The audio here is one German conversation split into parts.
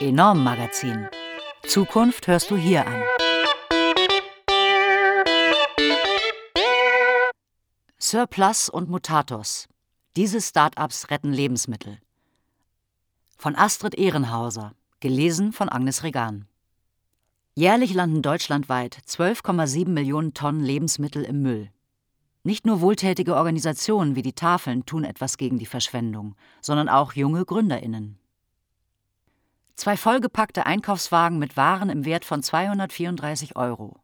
Enorm Magazin. Zukunft hörst du hier an. Surplus und Mutatos. Diese Start-ups retten Lebensmittel. Von Astrid Ehrenhauser. Gelesen von Agnes Regan. Jährlich landen deutschlandweit 12,7 Millionen Tonnen Lebensmittel im Müll. Nicht nur wohltätige Organisationen wie die Tafeln tun etwas gegen die Verschwendung, sondern auch junge Gründerinnen. Zwei vollgepackte Einkaufswagen mit Waren im Wert von 234 Euro.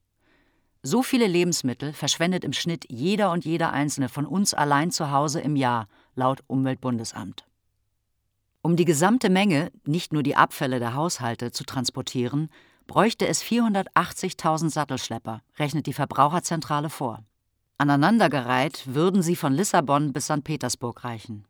So viele Lebensmittel verschwendet im Schnitt jeder und jeder einzelne von uns allein zu Hause im Jahr, laut Umweltbundesamt. Um die gesamte Menge, nicht nur die Abfälle der Haushalte, zu transportieren, bräuchte es 480.000 Sattelschlepper, rechnet die Verbraucherzentrale vor. Aneinandergereiht würden sie von Lissabon bis St. Petersburg reichen.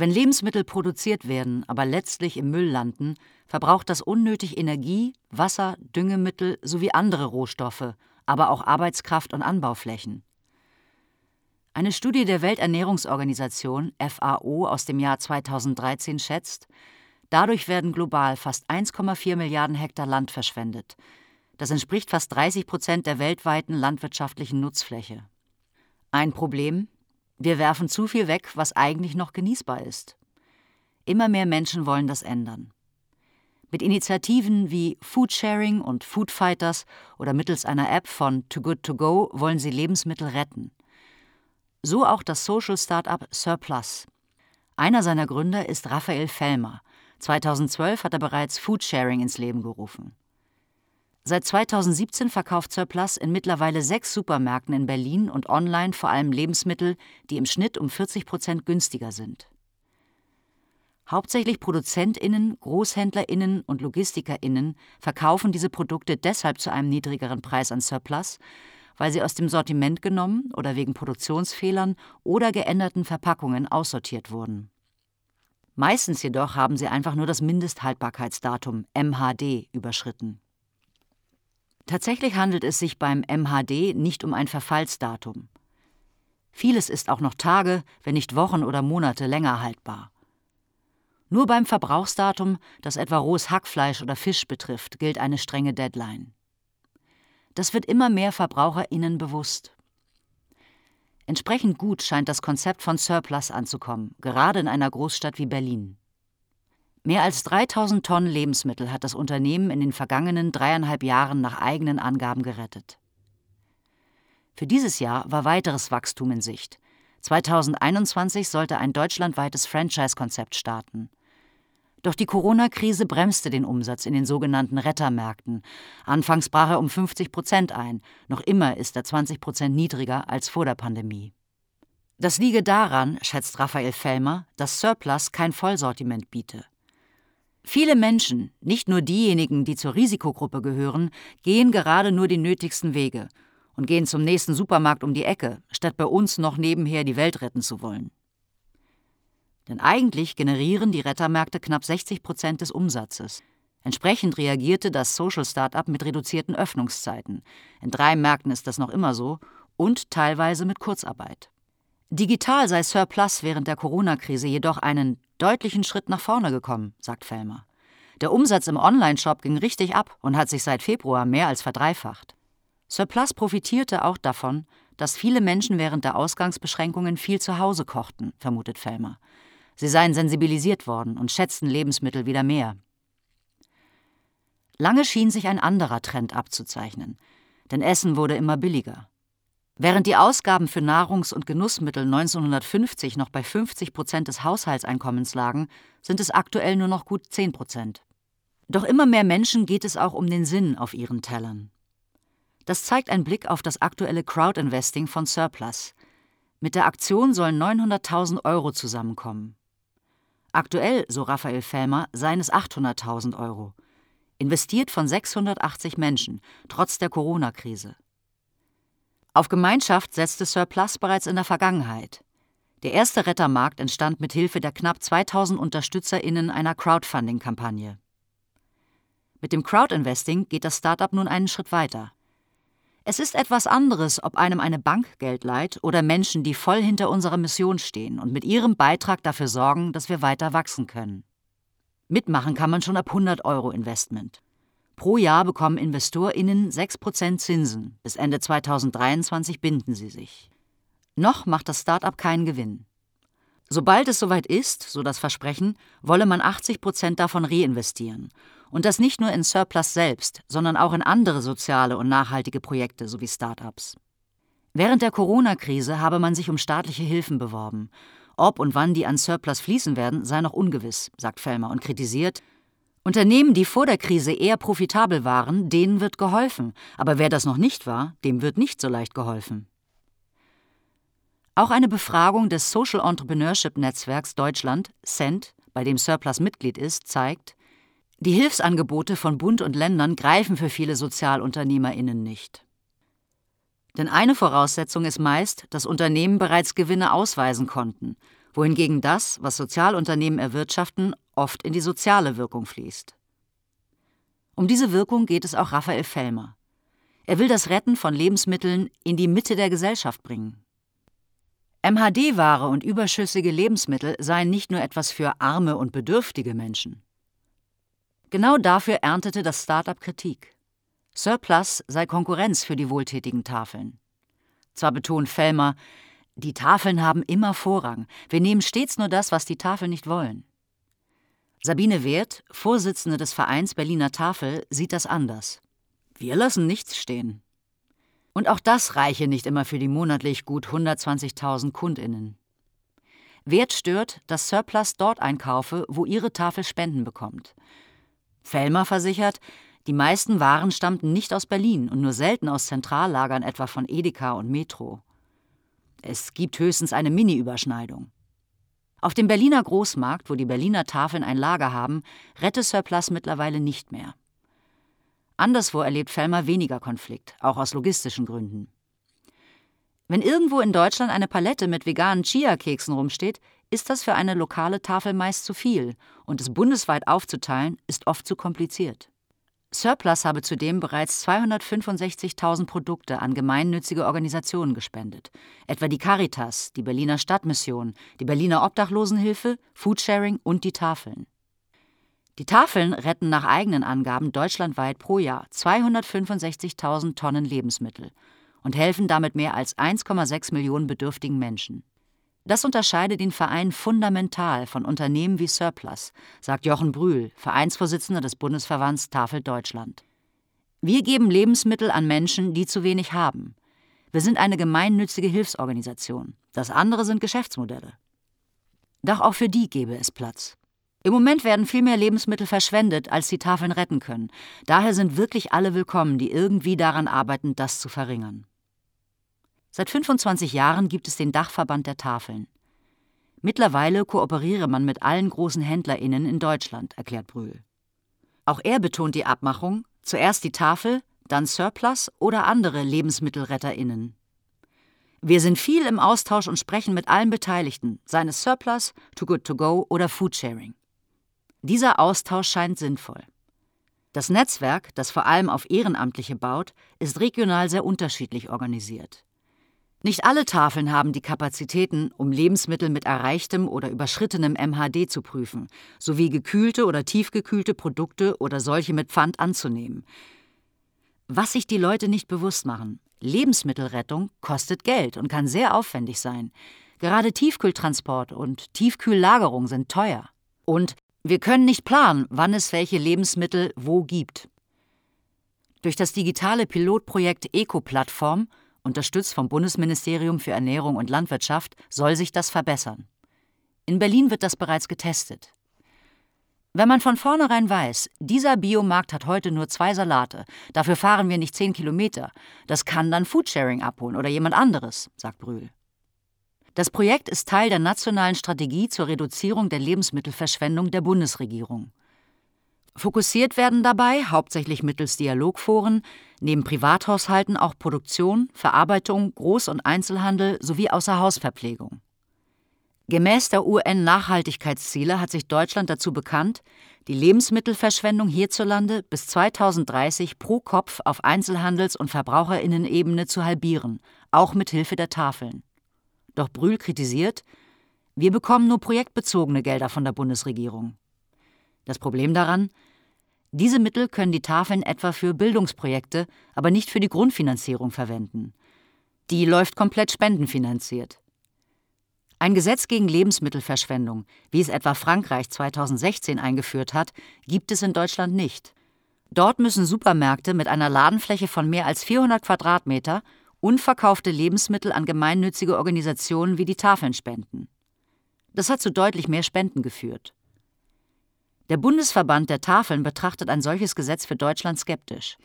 Wenn Lebensmittel produziert werden, aber letztlich im Müll landen, verbraucht das unnötig Energie, Wasser, Düngemittel sowie andere Rohstoffe, aber auch Arbeitskraft und Anbauflächen. Eine Studie der Welternährungsorganisation FAO aus dem Jahr 2013 schätzt, dadurch werden global fast 1,4 Milliarden Hektar Land verschwendet. Das entspricht fast 30 Prozent der weltweiten landwirtschaftlichen Nutzfläche. Ein Problem? Wir werfen zu viel weg, was eigentlich noch genießbar ist. Immer mehr Menschen wollen das ändern. Mit Initiativen wie Foodsharing und Foodfighters oder mittels einer App von Too Good To Go wollen sie Lebensmittel retten. So auch das Social Startup Surplus. Einer seiner Gründer ist Raphael Fellmer. 2012 hat er bereits Foodsharing ins Leben gerufen. Seit 2017 verkauft Surplus in mittlerweile sechs Supermärkten in Berlin und online vor allem Lebensmittel, die im Schnitt um 40 Prozent günstiger sind. Hauptsächlich ProduzentInnen, GroßhändlerInnen und LogistikerInnen verkaufen diese Produkte deshalb zu einem niedrigeren Preis an Surplus, weil sie aus dem Sortiment genommen oder wegen Produktionsfehlern oder geänderten Verpackungen aussortiert wurden. Meistens jedoch haben sie einfach nur das Mindesthaltbarkeitsdatum MHD überschritten. Tatsächlich handelt es sich beim MHD nicht um ein Verfallsdatum. Vieles ist auch noch Tage, wenn nicht Wochen oder Monate länger haltbar. Nur beim Verbrauchsdatum, das etwa rohes Hackfleisch oder Fisch betrifft, gilt eine strenge Deadline. Das wird immer mehr VerbraucherInnen bewusst. Entsprechend gut scheint das Konzept von Surplus anzukommen, gerade in einer Großstadt wie Berlin. Mehr als 3000 Tonnen Lebensmittel hat das Unternehmen in den vergangenen dreieinhalb Jahren nach eigenen Angaben gerettet. Für dieses Jahr war weiteres Wachstum in Sicht. 2021 sollte ein deutschlandweites Franchise-Konzept starten. Doch die Corona-Krise bremste den Umsatz in den sogenannten Rettermärkten. Anfangs brach er um 50 Prozent ein. Noch immer ist er 20 Prozent niedriger als vor der Pandemie. Das liege daran, schätzt Raphael Fellmer, dass Surplus kein Vollsortiment biete. Viele Menschen, nicht nur diejenigen, die zur Risikogruppe gehören, gehen gerade nur die nötigsten Wege und gehen zum nächsten Supermarkt um die Ecke, statt bei uns noch nebenher die Welt retten zu wollen. Denn eigentlich generieren die Rettermärkte knapp 60 Prozent des Umsatzes. Entsprechend reagierte das Social Startup mit reduzierten Öffnungszeiten. In drei Märkten ist das noch immer so und teilweise mit Kurzarbeit. Digital sei Surplus während der Corona-Krise jedoch einen deutlichen Schritt nach vorne gekommen, sagt Fellmer. Der Umsatz im Online-Shop ging richtig ab und hat sich seit Februar mehr als verdreifacht. Surplus profitierte auch davon, dass viele Menschen während der Ausgangsbeschränkungen viel zu Hause kochten, vermutet Fellmer. Sie seien sensibilisiert worden und schätzten Lebensmittel wieder mehr. Lange schien sich ein anderer Trend abzuzeichnen, denn Essen wurde immer billiger. Während die Ausgaben für Nahrungs- und Genussmittel 1950 noch bei 50 Prozent des Haushaltseinkommens lagen, sind es aktuell nur noch gut 10 Prozent. Doch immer mehr Menschen geht es auch um den Sinn auf ihren Tellern. Das zeigt ein Blick auf das aktuelle Crowdinvesting von Surplus. Mit der Aktion sollen 900.000 Euro zusammenkommen. Aktuell, so Raphael Fellmer, seien es 800.000 Euro. Investiert von 680 Menschen, trotz der Corona-Krise. Auf Gemeinschaft setzte Surplus bereits in der Vergangenheit. Der erste Rettermarkt entstand mit Hilfe der knapp 2000 UnterstützerInnen einer Crowdfunding-Kampagne. Mit dem Crowdinvesting geht das Startup nun einen Schritt weiter. Es ist etwas anderes, ob einem eine Bank Geld leiht oder Menschen, die voll hinter unserer Mission stehen und mit ihrem Beitrag dafür sorgen, dass wir weiter wachsen können. Mitmachen kann man schon ab 100 Euro Investment. Pro Jahr bekommen InvestorInnen 6% Zinsen. Bis Ende 2023 binden sie sich. Noch macht das Start-up keinen Gewinn. Sobald es soweit ist, so das Versprechen, wolle man 80 Prozent davon reinvestieren. Und das nicht nur in Surplus selbst, sondern auch in andere soziale und nachhaltige Projekte sowie Start-ups. Während der Corona-Krise habe man sich um staatliche Hilfen beworben. Ob und wann die an Surplus fließen werden, sei noch ungewiss, sagt Fellmer und kritisiert, Unternehmen, die vor der Krise eher profitabel waren, denen wird geholfen, aber wer das noch nicht war, dem wird nicht so leicht geholfen. Auch eine Befragung des Social Entrepreneurship Netzwerks Deutschland, CENT, bei dem Surplus Mitglied ist, zeigt, die Hilfsangebote von Bund und Ländern greifen für viele Sozialunternehmerinnen nicht. Denn eine Voraussetzung ist meist, dass Unternehmen bereits Gewinne ausweisen konnten, wohingegen das, was Sozialunternehmen erwirtschaften, oft in die soziale Wirkung fließt. Um diese Wirkung geht es auch Raphael Fellmer. Er will das Retten von Lebensmitteln in die Mitte der Gesellschaft bringen. MHD-Ware und überschüssige Lebensmittel seien nicht nur etwas für arme und bedürftige Menschen. Genau dafür erntete das Start-up Kritik. Surplus sei Konkurrenz für die wohltätigen Tafeln. Zwar betont Fellmer, die Tafeln haben immer Vorrang, wir nehmen stets nur das, was die Tafeln nicht wollen. Sabine Wert, Vorsitzende des Vereins Berliner Tafel, sieht das anders. Wir lassen nichts stehen. Und auch das reiche nicht immer für die monatlich gut 120.000 Kundinnen. Wert stört, dass Surplus dort einkaufe, wo ihre Tafel Spenden bekommt. Fellmer versichert, die meisten Waren stammten nicht aus Berlin und nur selten aus Zentrallagern etwa von Edeka und Metro. Es gibt höchstens eine Mini-Überschneidung. Auf dem Berliner Großmarkt, wo die Berliner Tafeln ein Lager haben, rette Surplus mittlerweile nicht mehr. Anderswo erlebt Fellmer weniger Konflikt, auch aus logistischen Gründen. Wenn irgendwo in Deutschland eine Palette mit veganen Chia-Keksen rumsteht, ist das für eine lokale Tafel meist zu viel und es bundesweit aufzuteilen ist oft zu kompliziert. Surplus habe zudem bereits 265.000 Produkte an gemeinnützige Organisationen gespendet, etwa die Caritas, die Berliner Stadtmission, die Berliner Obdachlosenhilfe, Foodsharing und die Tafeln. Die Tafeln retten nach eigenen Angaben deutschlandweit pro Jahr 265.000 Tonnen Lebensmittel und helfen damit mehr als 1,6 Millionen bedürftigen Menschen. Das unterscheidet den Verein fundamental von Unternehmen wie Surplus, sagt Jochen Brühl, Vereinsvorsitzender des Bundesverbands Tafel Deutschland. Wir geben Lebensmittel an Menschen, die zu wenig haben. Wir sind eine gemeinnützige Hilfsorganisation. Das andere sind Geschäftsmodelle. Doch auch für die gäbe es Platz. Im Moment werden viel mehr Lebensmittel verschwendet, als die Tafeln retten können. Daher sind wirklich alle willkommen, die irgendwie daran arbeiten, das zu verringern. Seit 25 Jahren gibt es den Dachverband der Tafeln. Mittlerweile kooperiere man mit allen großen HändlerInnen in Deutschland, erklärt Brühl. Auch er betont die Abmachung: zuerst die Tafel, dann Surplus oder andere LebensmittelretterInnen. Wir sind viel im Austausch und sprechen mit allen Beteiligten, seien es Surplus, Too Good To Go oder Foodsharing. Dieser Austausch scheint sinnvoll. Das Netzwerk, das vor allem auf Ehrenamtliche baut, ist regional sehr unterschiedlich organisiert. Nicht alle Tafeln haben die Kapazitäten, um Lebensmittel mit erreichtem oder überschrittenem MHD zu prüfen, sowie gekühlte oder tiefgekühlte Produkte oder solche mit Pfand anzunehmen. Was sich die Leute nicht bewusst machen, Lebensmittelrettung kostet Geld und kann sehr aufwendig sein. Gerade Tiefkühltransport und Tiefkühllagerung sind teuer. Und wir können nicht planen, wann es welche Lebensmittel wo gibt. Durch das digitale Pilotprojekt Eco-Plattform, unterstützt vom Bundesministerium für Ernährung und Landwirtschaft, soll sich das verbessern. In Berlin wird das bereits getestet. Wenn man von vornherein weiß, dieser Biomarkt hat heute nur zwei Salate, dafür fahren wir nicht zehn Kilometer, das kann dann Foodsharing abholen oder jemand anderes, sagt Brühl. Das Projekt ist Teil der nationalen Strategie zur Reduzierung der Lebensmittelverschwendung der Bundesregierung. Fokussiert werden dabei, hauptsächlich mittels Dialogforen, neben Privathaushalten auch Produktion, Verarbeitung, Groß- und Einzelhandel sowie Außerhausverpflegung. Gemäß der UN-Nachhaltigkeitsziele hat sich Deutschland dazu bekannt, die Lebensmittelverschwendung hierzulande bis 2030 pro Kopf auf Einzelhandels- und Verbraucherinnenebene zu halbieren, auch mit Hilfe der Tafeln. Doch Brühl kritisiert, wir bekommen nur projektbezogene Gelder von der Bundesregierung. Das Problem daran? Diese Mittel können die Tafeln etwa für Bildungsprojekte, aber nicht für die Grundfinanzierung verwenden. Die läuft komplett spendenfinanziert. Ein Gesetz gegen Lebensmittelverschwendung, wie es etwa Frankreich 2016 eingeführt hat, gibt es in Deutschland nicht. Dort müssen Supermärkte mit einer Ladenfläche von mehr als 400 Quadratmeter unverkaufte Lebensmittel an gemeinnützige Organisationen wie die Tafeln spenden. Das hat zu deutlich mehr Spenden geführt. Der Bundesverband der Tafeln betrachtet ein solches Gesetz für Deutschland skeptisch.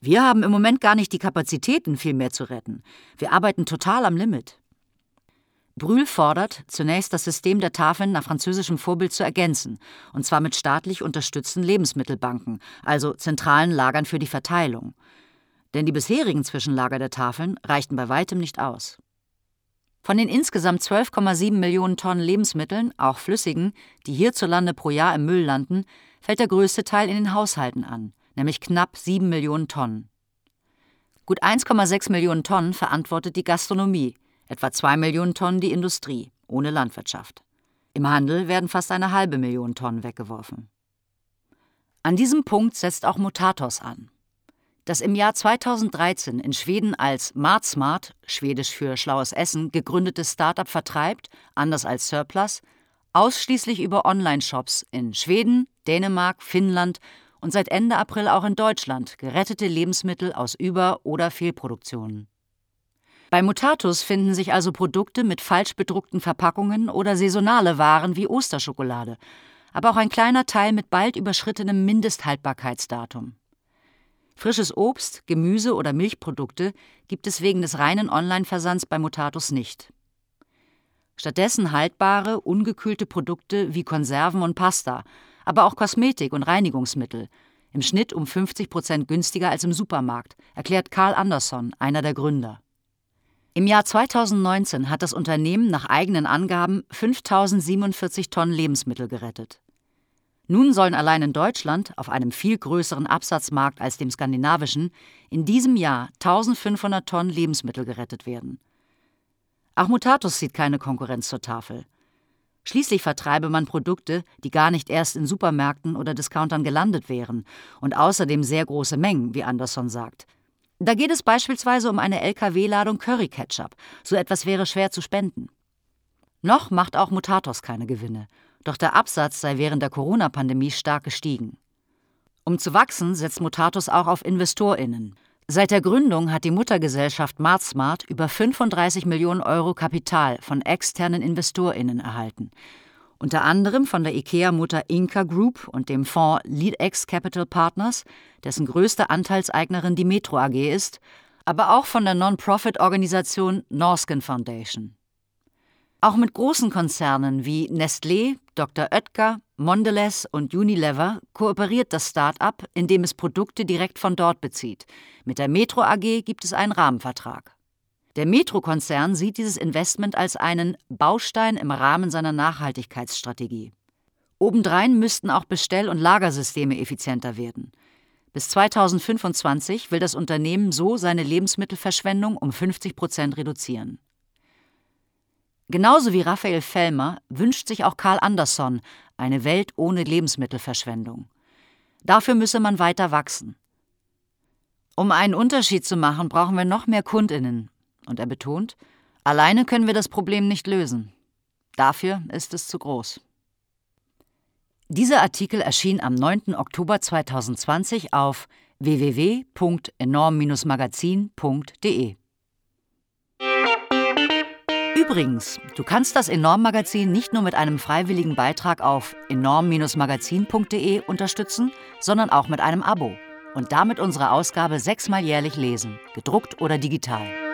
Wir haben im Moment gar nicht die Kapazitäten, viel mehr zu retten. Wir arbeiten total am Limit. Brühl fordert, zunächst das System der Tafeln nach französischem Vorbild zu ergänzen, und zwar mit staatlich unterstützten Lebensmittelbanken, also zentralen Lagern für die Verteilung. Denn die bisherigen Zwischenlager der Tafeln reichten bei weitem nicht aus. Von den insgesamt 12,7 Millionen Tonnen Lebensmitteln, auch flüssigen, die hierzulande pro Jahr im Müll landen, fällt der größte Teil in den Haushalten an, nämlich knapp 7 Millionen Tonnen. Gut 1,6 Millionen Tonnen verantwortet die Gastronomie, etwa 2 Millionen Tonnen die Industrie, ohne Landwirtschaft. Im Handel werden fast eine halbe Million Tonnen weggeworfen. An diesem Punkt setzt auch Mutatos an. Das im Jahr 2013 in Schweden als Matsmart, schwedisch für schlaues Essen, gegründete Startup vertreibt, anders als Surplus, ausschließlich über Online-Shops in Schweden, Dänemark, Finnland und seit Ende April auch in Deutschland gerettete Lebensmittel aus Über- oder Fehlproduktionen. Bei Mutatus finden sich also Produkte mit falsch bedruckten Verpackungen oder saisonale Waren wie Osterschokolade, aber auch ein kleiner Teil mit bald überschrittenem Mindesthaltbarkeitsdatum. Frisches Obst, Gemüse oder Milchprodukte gibt es wegen des reinen Online-Versands bei Mutatus nicht. Stattdessen haltbare, ungekühlte Produkte wie Konserven und Pasta, aber auch Kosmetik und Reinigungsmittel, im Schnitt um 50 Prozent günstiger als im Supermarkt, erklärt Karl Andersson, einer der Gründer. Im Jahr 2019 hat das Unternehmen nach eigenen Angaben 5047 Tonnen Lebensmittel gerettet. Nun sollen allein in Deutschland, auf einem viel größeren Absatzmarkt als dem skandinavischen, in diesem Jahr 1500 Tonnen Lebensmittel gerettet werden. Auch Mutatus sieht keine Konkurrenz zur Tafel. Schließlich vertreibe man Produkte, die gar nicht erst in Supermärkten oder Discountern gelandet wären und außerdem sehr große Mengen, wie Anderson sagt. Da geht es beispielsweise um eine LKW-Ladung Curry-Ketchup. So etwas wäre schwer zu spenden. Noch macht auch Mutatos keine Gewinne doch der Absatz sei während der Corona-Pandemie stark gestiegen. Um zu wachsen, setzt Mutatus auch auf InvestorInnen. Seit der Gründung hat die Muttergesellschaft MartSmart über 35 Millionen Euro Kapital von externen InvestorInnen erhalten. Unter anderem von der IKEA-Mutter Inca Group und dem Fonds LeadX Capital Partners, dessen größte Anteilseignerin die Metro AG ist, aber auch von der Non-Profit-Organisation Norskin Foundation. Auch mit großen Konzernen wie Nestlé, Dr. Oetker, Mondelez und Unilever kooperiert das Start-up, indem es Produkte direkt von dort bezieht. Mit der Metro AG gibt es einen Rahmenvertrag. Der Metro-Konzern sieht dieses Investment als einen Baustein im Rahmen seiner Nachhaltigkeitsstrategie. Obendrein müssten auch Bestell- und Lagersysteme effizienter werden. Bis 2025 will das Unternehmen so seine Lebensmittelverschwendung um 50 Prozent reduzieren. Genauso wie Raphael Fellmer wünscht sich auch Karl Andersson eine Welt ohne Lebensmittelverschwendung. Dafür müsse man weiter wachsen. Um einen Unterschied zu machen, brauchen wir noch mehr Kundinnen. Und er betont, alleine können wir das Problem nicht lösen. Dafür ist es zu groß. Dieser Artikel erschien am 9. Oktober 2020 auf www.enorm-magazin.de. Übrigens, du kannst das Enorm-Magazin nicht nur mit einem freiwilligen Beitrag auf enorm-magazin.de unterstützen, sondern auch mit einem Abo und damit unsere Ausgabe sechsmal jährlich lesen, gedruckt oder digital.